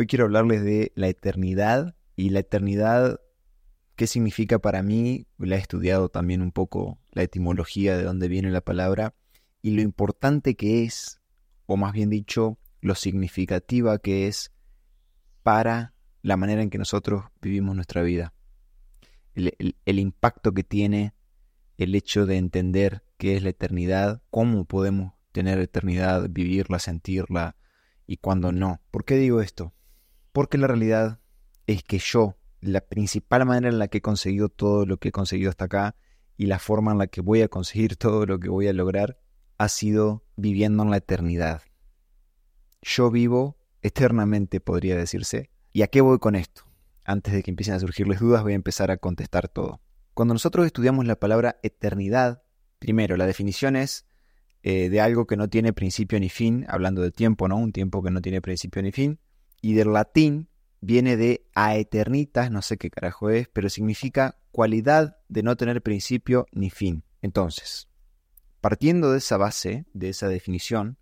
Hoy quiero hablarles de la eternidad y la eternidad, qué significa para mí. La he estudiado también un poco la etimología de dónde viene la palabra y lo importante que es, o más bien dicho, lo significativa que es para la manera en que nosotros vivimos nuestra vida. El, impacto que tiene el hecho de entender qué es la eternidad, cómo podemos tener eternidad, vivirla, sentirla y cuándo no. ¿Por qué digo esto? Porque la realidad es que yo, la principal manera en la que he conseguido todo lo que he conseguido hasta acá y la forma en la que voy a conseguir todo lo que voy a lograr ha sido viviendo en la eternidad. Yo vivo eternamente, podría decirse. ¿Y a qué voy con esto? Antes de que empiecen a surgirles dudas, voy a empezar a contestar todo. Cuando nosotros estudiamos la palabra eternidad, primero, la definición es eh, de algo que no tiene principio ni fin, hablando de tiempo, ¿no? Un tiempo que no tiene principio ni fin y del latín viene de aeternitas, no sé qué carajo es, pero significa cualidad de no tener principio ni fin. Entonces, partiendo de esa base, de esa definición,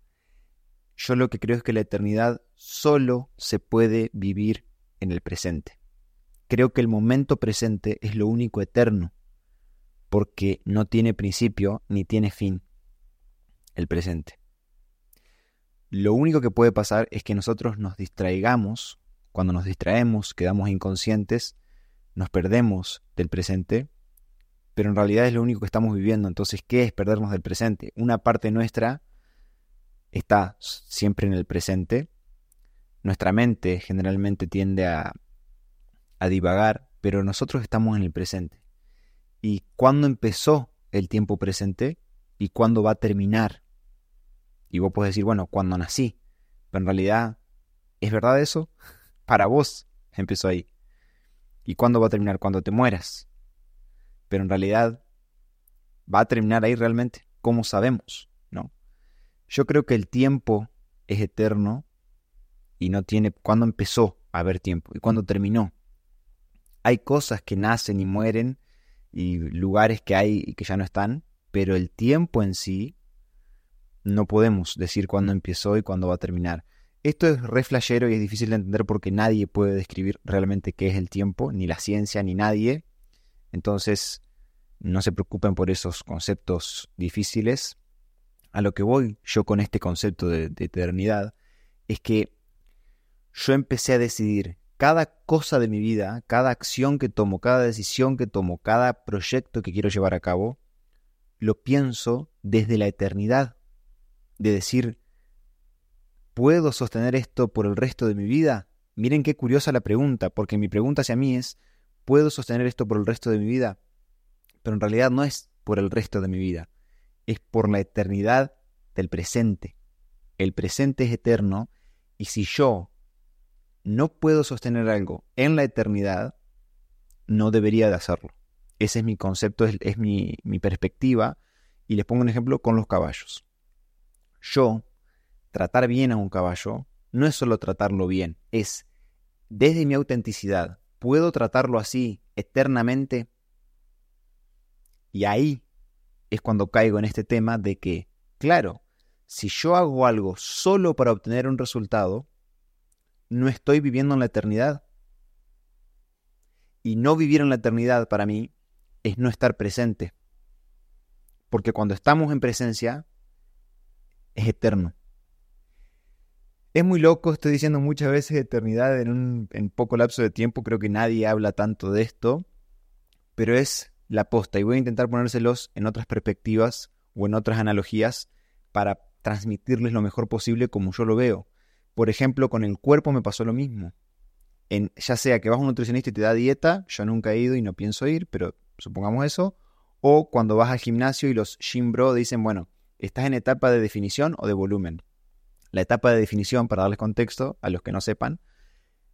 yo lo que creo es que la eternidad solo se puede vivir en el presente. Creo que el momento presente es lo único eterno, porque no tiene principio ni tiene fin el presente. Lo único que puede pasar es que nosotros nos distraigamos, cuando nos distraemos, quedamos inconscientes, nos perdemos del presente, pero en realidad es lo único que estamos viviendo. Entonces, ¿qué es perdernos del presente? Una parte nuestra está siempre en el presente. Nuestra mente generalmente tiende a, a divagar, pero nosotros estamos en el presente. ¿Y cuándo empezó el tiempo presente? ¿Y cuándo va a terminar y vos podés decir, bueno, cuando nací. Pero en realidad, ¿es verdad eso? Para vos empezó ahí. ¿Y cuándo va a terminar? Cuando te mueras. Pero en realidad, ¿va a terminar ahí realmente? ¿Cómo sabemos? ¿No? Yo creo que el tiempo es eterno y no tiene cuándo empezó a haber tiempo y cuándo terminó. Hay cosas que nacen y mueren y lugares que hay y que ya no están, pero el tiempo en sí no podemos decir cuándo empezó y cuándo va a terminar. Esto es re y es difícil de entender porque nadie puede describir realmente qué es el tiempo, ni la ciencia, ni nadie. Entonces, no se preocupen por esos conceptos difíciles. A lo que voy yo con este concepto de, de eternidad es que yo empecé a decidir cada cosa de mi vida, cada acción que tomo, cada decisión que tomo, cada proyecto que quiero llevar a cabo, lo pienso desde la eternidad de decir, ¿puedo sostener esto por el resto de mi vida? Miren qué curiosa la pregunta, porque mi pregunta hacia mí es, ¿puedo sostener esto por el resto de mi vida? Pero en realidad no es por el resto de mi vida, es por la eternidad del presente. El presente es eterno y si yo no puedo sostener algo en la eternidad, no debería de hacerlo. Ese es mi concepto, es, mi, mi perspectiva. Y les pongo un ejemplo con los caballos yo, tratar bien a un caballo, no es solo tratarlo bien, es desde mi autenticidad, ¿puedo tratarlo así eternamente? Y ahí es cuando caigo en este tema de que, claro, si yo hago algo solo para obtener un resultado, no estoy viviendo en la eternidad. Y no vivir en la eternidad para mí es no estar presente. Porque cuando estamos en presencia, es eterno. Es muy loco, estoy diciendo muchas veces eternidad en un poco lapso de tiempo, creo que nadie habla tanto de esto, pero es la posta y voy a intentar ponérselos en otras perspectivas o en otras analogías para transmitirles lo mejor posible como yo lo veo. Por ejemplo, con el cuerpo me pasó lo mismo. En, ya sea que vas a un nutricionista y te da dieta, yo nunca he ido y no pienso ir, pero supongamos eso, o cuando vas al gimnasio y los gym bro dicen, bueno, ¿Estás en etapa de definición o de volumen? La etapa de definición, para darles contexto a los que no sepan,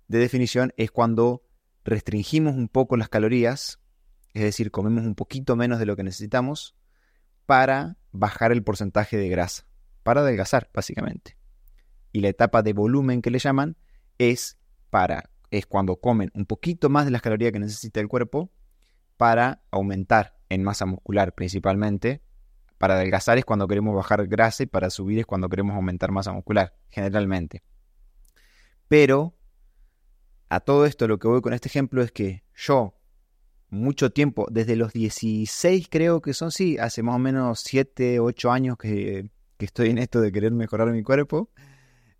de definición es cuando restringimos un poco las calorías, es decir, comemos un poquito menos de lo que necesitamos para bajar el porcentaje de grasa, para adelgazar básicamente. Y la etapa de volumen que le llaman es para es cuando comen un poquito más de las calorías que necesita el cuerpo para aumentar en masa muscular principalmente para adelgazar es cuando queremos bajar grasa y para subir es cuando queremos aumentar masa muscular, generalmente. Pero a todo esto lo que voy con este ejemplo es que yo, mucho tiempo, desde los 16 creo que son, sí, hace más o menos 7, 8 años que, estoy en esto de querer mejorar mi cuerpo.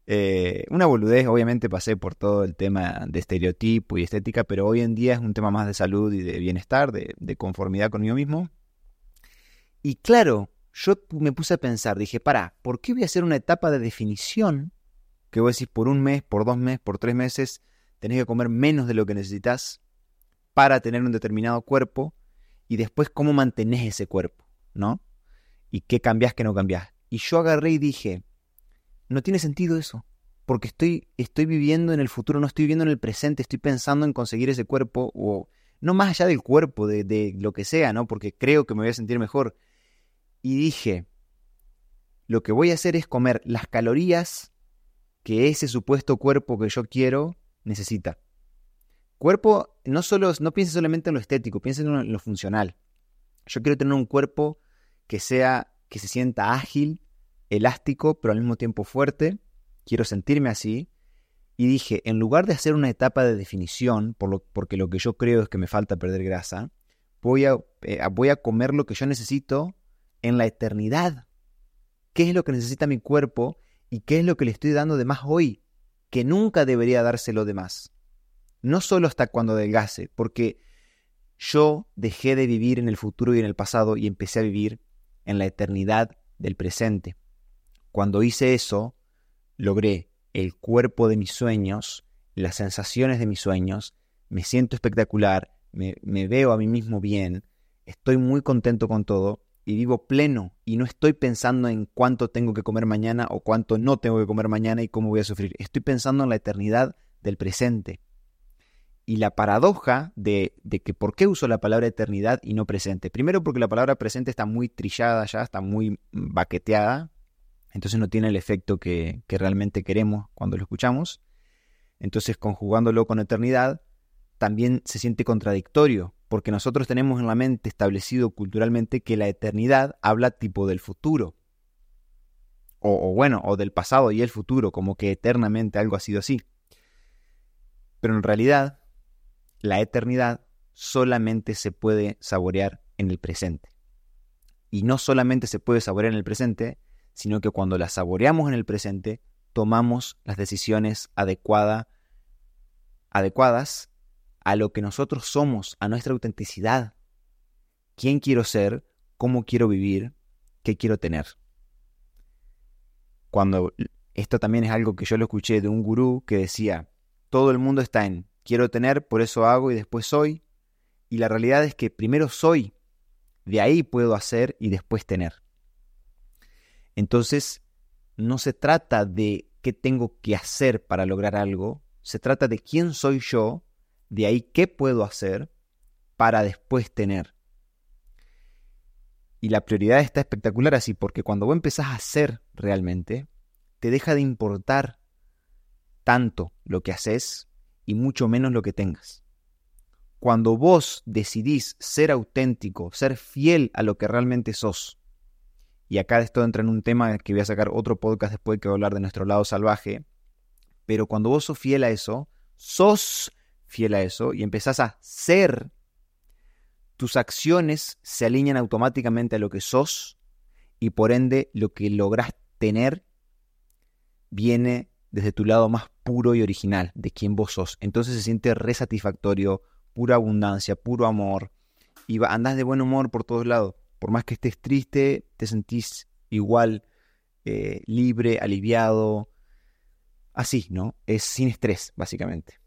Eh, una boludez, obviamente pasé por todo el tema de estereotipo y estética, pero hoy en día es un tema más de salud y de bienestar, de, de conformidad conmigo mismo. Y claro, yo me puse a pensar, dije, para, ¿por qué voy a hacer una etapa de definición? Que voy a decir, por un mes, por dos meses, por tres meses, tenés que comer menos de lo que necesitas para tener un determinado cuerpo y después cómo mantenés ese cuerpo, ¿no? Y qué cambiás, qué no cambiás. Y yo agarré y dije, no tiene sentido eso, porque estoy, estoy viviendo en el futuro, no estoy viviendo en el presente, estoy pensando en conseguir ese cuerpo, o no más allá del cuerpo, de, de lo que sea, ¿no? Porque creo que me voy a sentir mejor. Y dije, lo que voy a hacer es comer las calorías que ese supuesto cuerpo que yo quiero necesita. Cuerpo, no solo, no piense solamente en lo estético, piense en lo funcional. Yo quiero tener un cuerpo que sea, que se sienta ágil, elástico, pero al mismo tiempo fuerte. Quiero sentirme así. Y dije, en lugar de hacer una etapa de definición, por lo, porque lo que yo creo es que me falta perder grasa, voy a, eh, voy a comer lo que yo necesito en la eternidad. ¿Qué es lo que necesita mi cuerpo y qué es lo que le estoy dando de más hoy? Que nunca debería dárselo de más. No solo hasta cuando adelgase, porque yo dejé de vivir en el futuro y en el pasado y empecé a vivir en la eternidad del presente. Cuando hice eso, logré el cuerpo de mis sueños, las sensaciones de mis sueños, me siento espectacular, me, veo a mí mismo bien, estoy muy contento con todo y vivo pleno y no estoy pensando en cuánto tengo que comer mañana o cuánto no tengo que comer mañana y cómo voy a sufrir. Estoy pensando en la eternidad del presente. Y la paradoja de, de, que por qué uso la palabra eternidad y no presente. Primero porque la palabra presente está muy trillada ya, está muy baqueteada, entonces no tiene el efecto que, realmente queremos cuando lo escuchamos. Entonces, conjugándolo con eternidad, también se siente contradictorio, porque nosotros tenemos en la mente establecido culturalmente que la eternidad habla tipo del futuro. O, o, bueno, o del pasado y el futuro, como que eternamente algo ha sido así. Pero en realidad, la eternidad solamente se puede saborear en el presente. Y no solamente se puede saborear en el presente, sino que cuando la saboreamos en el presente, tomamos las decisiones adecuadas a lo que nosotros somos, a nuestra autenticidad. ¿Quién quiero ser? ¿Cómo quiero vivir? ¿Qué quiero tener? Cuando esto también es algo que yo lo escuché de un gurú que decía, todo el mundo está en quiero tener, por eso hago y después soy. Y la realidad es que primero soy, de ahí puedo hacer y después tener. Entonces, no se trata de qué tengo que hacer para lograr algo, se trata de quién soy yo, de ahí qué puedo hacer para después tener. Y la prioridad está espectacular así, porque cuando vos empezás a hacer realmente, te deja de importar tanto lo que haces y mucho menos lo que tengas. Cuando vos decidís ser auténtico, ser fiel a lo que realmente sos, y acá esto entra en un tema que voy a sacar otro podcast después que voy a hablar de nuestro lado salvaje. Pero cuando vos sos fiel a eso, sos fiel a eso y empezás a ser, tus acciones se alinean automáticamente a lo que sos y por ende lo que lográs tener viene desde tu lado más puro y original, de quien vos sos. Entonces se siente resatisfactorio, pura abundancia, puro amor y andás de buen humor por todos lados por más que estés triste, te sentís igual eh, libre, aliviado, así, ¿no? Es sin estrés, básicamente.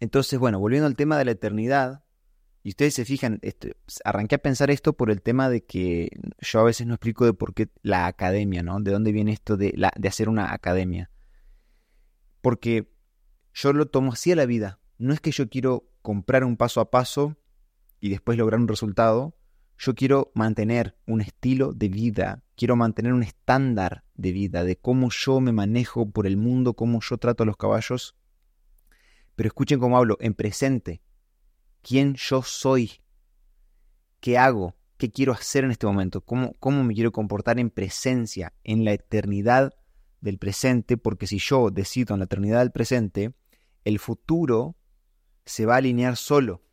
Entonces, bueno, volviendo al tema de la eternidad, y ustedes se fijan, este, arranqué a pensar esto por el tema de que yo a veces no explico de por qué la academia, ¿no? De dónde viene esto de, la, de hacer una academia. Porque yo lo tomo así a la vida. No es que yo quiero comprar un paso a paso y después lograr un resultado, yo quiero mantener un estilo de vida, quiero mantener un estándar de vida, de cómo yo me manejo por el mundo, cómo yo trato a los caballos. Pero escuchen cómo hablo, en presente. ¿Quién yo soy? ¿Qué hago? ¿Qué quiero hacer en este momento? ¿Cómo, cómo me quiero comportar en presencia, en la eternidad del presente? Porque si yo decido en la eternidad del presente, el futuro se va a alinear solo.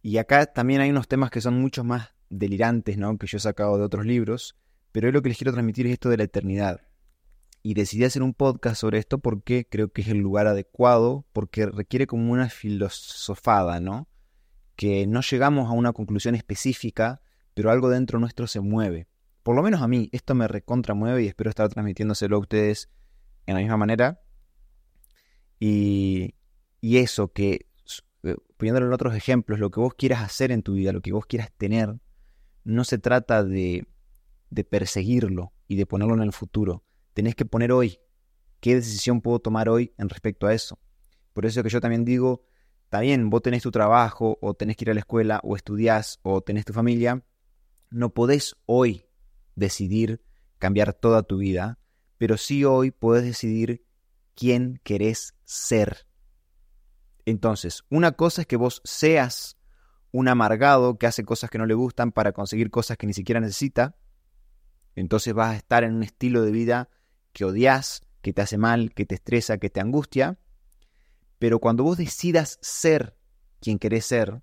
Y acá también hay unos temas que son mucho más delirantes, ¿no? Que yo he sacado de otros libros, pero hoy lo que les quiero transmitir es esto de la eternidad. Y decidí hacer un podcast sobre esto porque creo que es el lugar adecuado, porque requiere como una filosofada, ¿no? Que no llegamos a una conclusión específica, pero algo dentro nuestro se mueve. Por lo menos a mí, esto me recontramueve y espero estar transmitiéndoselo a ustedes en la misma manera. Y, y eso, que eh, poniéndolo en otros ejemplos, lo que vos quieras hacer en tu vida, lo que vos quieras tener, no se trata de, de perseguirlo y de ponerlo en el futuro. Tenés que poner hoy qué decisión puedo tomar hoy en respecto a eso. Por eso que yo también digo, está bien, vos tenés tu trabajo, o tenés que ir a la escuela, o estudiás, o tenés tu familia, no podés hoy decidir cambiar toda tu vida, pero sí hoy podés decidir quién querés ser. Entonces, una cosa es que vos seas un amargado que hace cosas que no le gustan para conseguir cosas que ni siquiera necesita. Entonces vas a estar en un estilo de vida que odias, que te hace mal, que te estresa, que te angustia. Pero cuando vos decidas ser quien querés ser,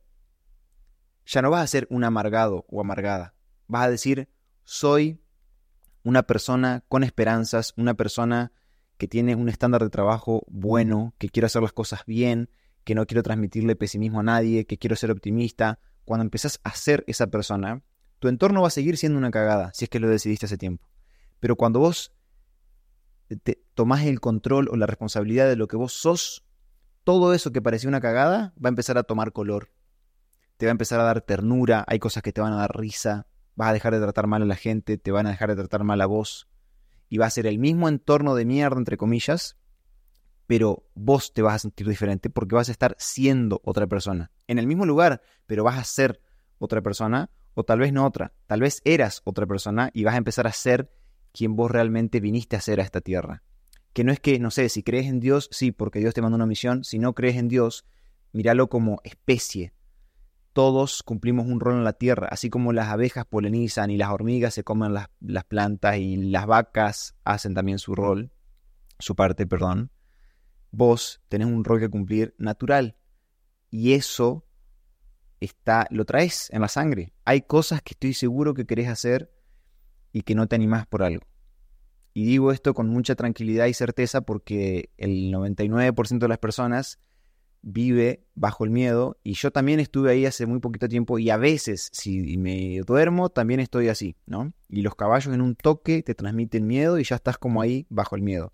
ya no vas a ser un amargado o amargada. Vas a decir, soy una persona con esperanzas, una persona que tiene un estándar de trabajo bueno, que quiere hacer las cosas bien, que no quiero transmitirle pesimismo a nadie, que quiero ser optimista. Cuando empezás a ser esa persona, tu entorno va a seguir siendo una cagada, si es que lo decidiste hace tiempo. Pero cuando vos te tomás el control o la responsabilidad de lo que vos sos, todo eso que parecía una cagada va a empezar a tomar color. Te va a empezar a dar ternura, hay cosas que te van a dar risa, vas a dejar de tratar mal a la gente, te van a dejar de tratar mal a vos. Y va a ser el mismo entorno de mierda, entre comillas, pero vos te vas a sentir diferente porque vas a estar siendo otra persona. En el mismo lugar, pero vas a ser otra persona o tal vez no otra. Tal vez eras otra persona y vas a empezar a ser quien vos realmente viniste a ser a esta tierra. Que no es que, no sé, si crees en Dios, sí, porque Dios te mandó una misión. Si no crees en Dios, míralo como especie. Todos cumplimos un rol en la tierra, así como las abejas polinizan y las hormigas se comen las, las plantas y las vacas hacen también su rol, su parte, perdón vos tenés un rol que cumplir natural. Y eso está, lo traes en la sangre. Hay cosas que estoy seguro que querés hacer y que no te animás por algo. Y digo esto con mucha tranquilidad y certeza porque el 99% de las personas vive bajo el miedo y yo también estuve ahí hace muy poquito tiempo y a veces si me duermo también estoy así, ¿no? Y los caballos en un toque te transmiten miedo y ya estás como ahí bajo el miedo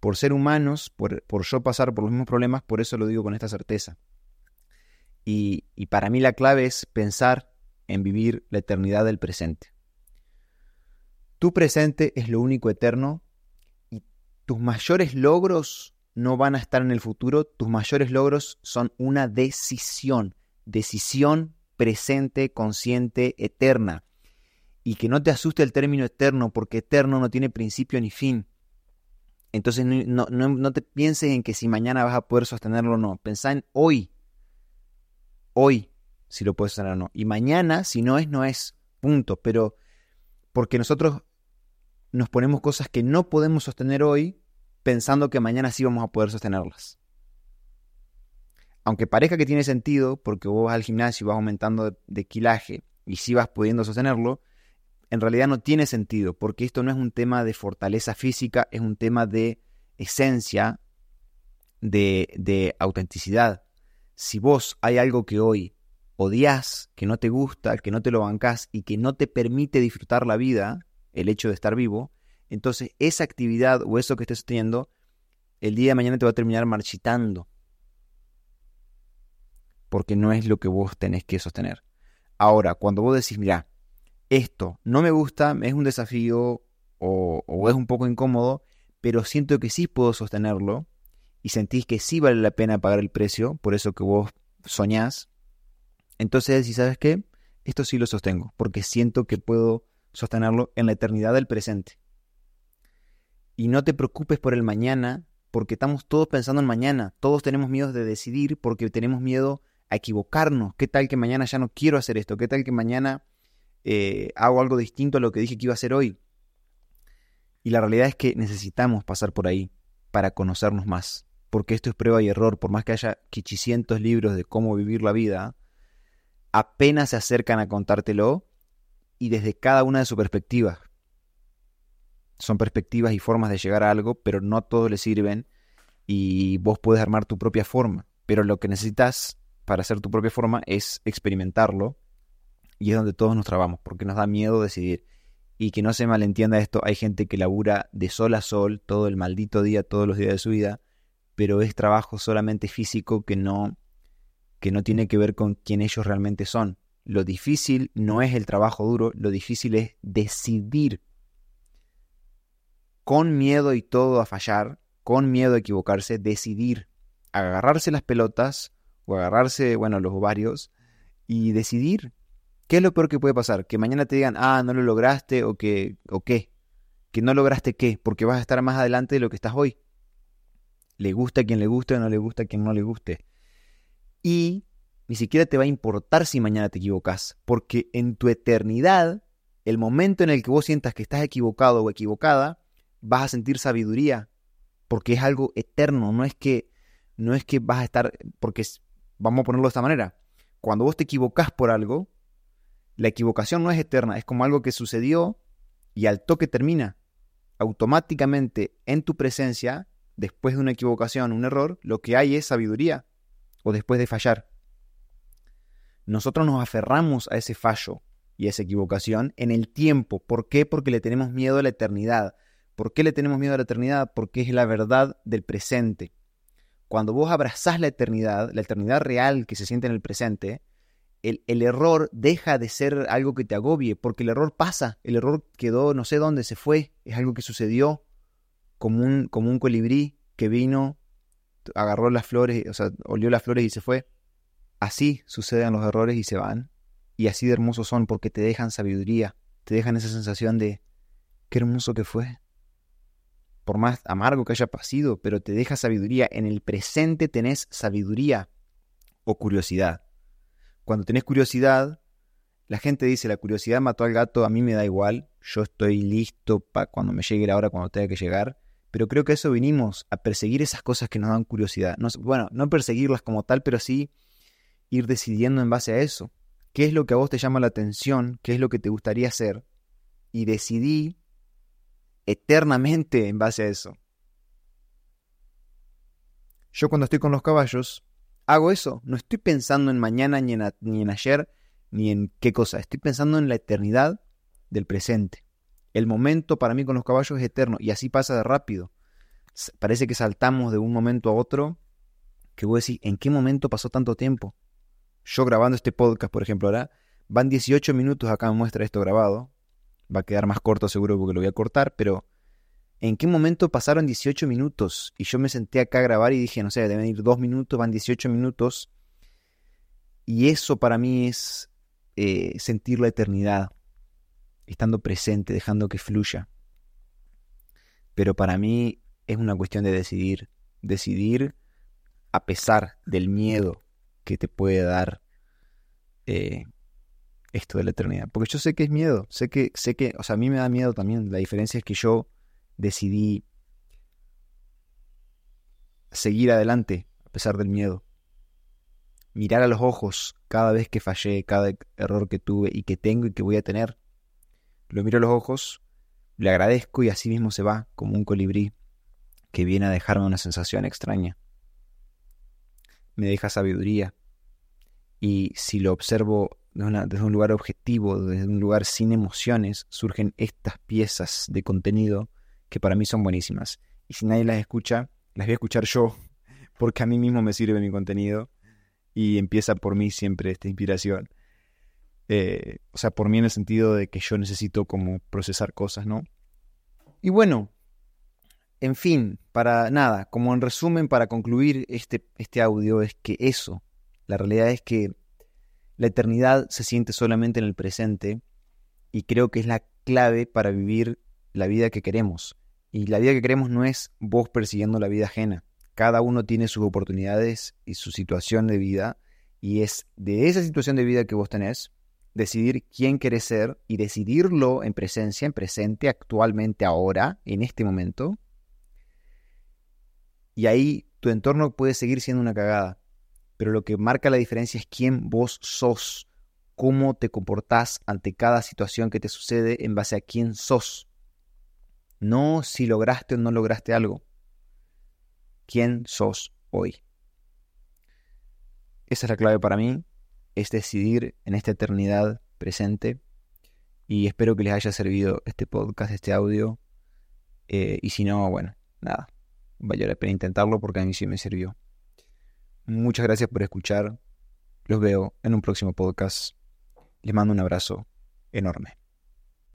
por ser humanos, por, yo pasar por los mismos problemas, por eso lo digo con esta certeza. Y, y para mí la clave es pensar en vivir la eternidad del presente. Tu presente es lo único eterno y tus mayores logros no van a estar en el futuro, tus mayores logros son una decisión, decisión presente, consciente, eterna. Y que no te asuste el término eterno, porque eterno no tiene principio ni fin. Entonces no, te pienses en que si mañana vas a poder sostenerlo o no. Pensá en hoy. Hoy si lo puedes sostener o no. Y mañana, si no es, no es. Punto. Pero porque nosotros nos ponemos cosas que no podemos sostener hoy pensando que mañana sí vamos a poder sostenerlas. Aunque parezca que tiene sentido, porque vos vas al gimnasio y vas aumentando de, kilaje y sí vas pudiendo sostenerlo, en realidad no tiene sentido, porque esto no es un tema de fortaleza física, es un tema de esencia, de, de autenticidad. Si vos hay algo que hoy odias, que no te gusta, que no te lo bancás y que no te permite disfrutar la vida, el hecho de estar vivo, entonces esa actividad o eso que estés teniendo, el día de mañana te va a terminar marchitando. Porque no es lo que vos tenés que sostener. Ahora, cuando vos decís, mira, esto no me gusta, es un desafío o, es un poco incómodo, pero siento que sí puedo sostenerlo y sentís que sí vale la pena pagar el precio, por eso que vos soñás, entonces si sabes qué, esto sí lo sostengo, porque siento que puedo sostenerlo en la eternidad del presente. Y no te preocupes por el mañana, porque estamos todos pensando en mañana, todos tenemos miedo de decidir porque tenemos miedo a equivocarnos. ¿Qué tal que mañana ya no quiero hacer esto? ¿Qué tal que mañana eh, hago algo distinto a lo que dije que iba a hacer hoy. Y la realidad es que necesitamos pasar por ahí para conocernos más. porque esto es prueba y error, por más que haya quichicientos libros de cómo vivir la vida, apenas se acercan a contártelo y desde cada una de sus perspectivas. Son perspectivas y formas de llegar a algo, pero no todos le sirven y vos puedes armar tu propia forma. Pero lo que necesitas para hacer tu propia forma es experimentarlo y es donde todos nos trabamos, porque nos da miedo decidir. Y que no se malentienda esto, hay gente que labura de sol a sol todo el maldito día, todos los días de su vida, pero es trabajo solamente físico que no, que no tiene que ver con quién ellos realmente son. Lo difícil no es el trabajo duro, lo difícil es decidir con miedo y todo a fallar, con miedo a equivocarse, decidir agarrarse las pelotas o agarrarse, bueno, los ovarios y decidir. ¿Qué es lo peor que puede pasar? Que mañana te digan, ah, no lo lograste o que, o qué. Que no lograste qué, porque vas a estar más adelante de lo que estás hoy. Le gusta a quien le guste o no le gusta a quien no le guste. Y ni siquiera te va a importar si mañana te equivocas, porque en tu eternidad, el momento en el que vos sientas que estás equivocado o equivocada, vas a sentir sabiduría, porque es algo eterno, no es que no es que vas a estar porque vamos a ponerlo de esta manera. Cuando vos te equivocas por algo, la equivocación no es eterna, es como algo que sucedió y al toque termina. Automáticamente en tu presencia, después de una equivocación, un error, lo que hay es sabiduría o después de fallar. Nosotros nos aferramos a ese fallo y a esa equivocación en el tiempo. ¿Por qué? Porque le tenemos miedo a la eternidad. ¿Por qué le tenemos miedo a la eternidad? Porque es la verdad del presente. Cuando vos abrazás la eternidad, la eternidad real que se siente en el presente, el, el, error deja de ser algo que te agobie, porque el error pasa, el error quedó no sé dónde, se fue, es algo que sucedió como un, como un colibrí que vino, agarró las flores, o sea, olió las flores y se fue. Así suceden los errores y se van, y así de hermosos son porque te dejan sabiduría, te dejan esa sensación de qué hermoso que fue, por más amargo que haya pasado, pero te deja sabiduría. En el presente tenés sabiduría o curiosidad. Cuando tenés curiosidad, la gente dice, la curiosidad mató al gato, a mí me da igual, yo estoy listo para cuando me llegue la hora, cuando tenga que llegar. Pero creo que eso vinimos, a perseguir esas cosas que nos dan curiosidad. No, bueno, no perseguirlas como tal, pero sí ir decidiendo en base a eso. ¿Qué es lo que a vos te llama la atención? ¿Qué es lo que te gustaría hacer? Y decidí eternamente en base a eso. Yo cuando estoy con los caballos, hago eso. No estoy pensando en mañana, ni en, ayer, ni en qué cosa. Estoy pensando en la eternidad del presente. El momento para mí con los caballos es eterno y así pasa de rápido. Parece que saltamos de un momento a otro que voy a decir, ¿en qué momento pasó tanto tiempo? Yo grabando este podcast, por ejemplo, ahora van 18 minutos acá me muestra esto grabado va a quedar más corto seguro porque lo voy a cortar, pero ¿en qué momento pasaron 18 minutos? Y yo me senté acá a grabar y dije, no sé, deben ir dos minutos, van 18 minutos. Y eso para mí es eh, sentir la eternidad, estando presente, dejando que fluya. Pero para mí es una cuestión de decidir, decidir a pesar del miedo que te puede dar eh, esto de la eternidad. Porque yo sé que es miedo, sé que, sé que, o sea, a mí me da miedo también. La diferencia es que yo decidí seguir adelante a pesar del miedo. Mirar a los ojos cada vez que fallé, cada error que tuve y que tengo y que voy a tener. Lo miro a los ojos, le agradezco y así mismo se va como un colibrí que viene a dejarme una sensación extraña. Me deja sabiduría. Y si lo observo desde un lugar objetivo, desde un lugar sin emociones, surgen estas piezas de contenido que para mí son buenísimas. Y si nadie las escucha, las voy a escuchar yo, porque a mí mismo me sirve mi contenido y empieza por mí siempre esta inspiración. Eh, o sea, por mí en el sentido de que yo necesito como procesar cosas, ¿no? Y bueno, en fin, para nada, como en resumen, para concluir este, este audio, es que eso, la realidad es que la eternidad se siente solamente en el presente y creo que es la clave para vivir la vida que queremos. Y la vida que queremos no es vos persiguiendo la vida ajena. Cada uno tiene sus oportunidades y su situación de vida y es de esa situación de vida que vos tenés decidir quién querés ser y decidirlo en presencia, en presente, actualmente, ahora, en este momento. Y ahí tu entorno puede seguir siendo una cagada, pero lo que marca la diferencia es quién vos sos, cómo te comportás ante cada situación que te sucede en base a quién sos. No si lograste o no lograste algo. ¿Quién sos hoy? Esa es la clave para mí, es decidir en esta eternidad presente. Y espero que les haya servido este podcast, este audio. Eh, y si no, bueno, nada, a la pena intentarlo porque a mí sí me sirvió. Muchas gracias por escuchar. Los veo en un próximo podcast. Les mando un abrazo enorme.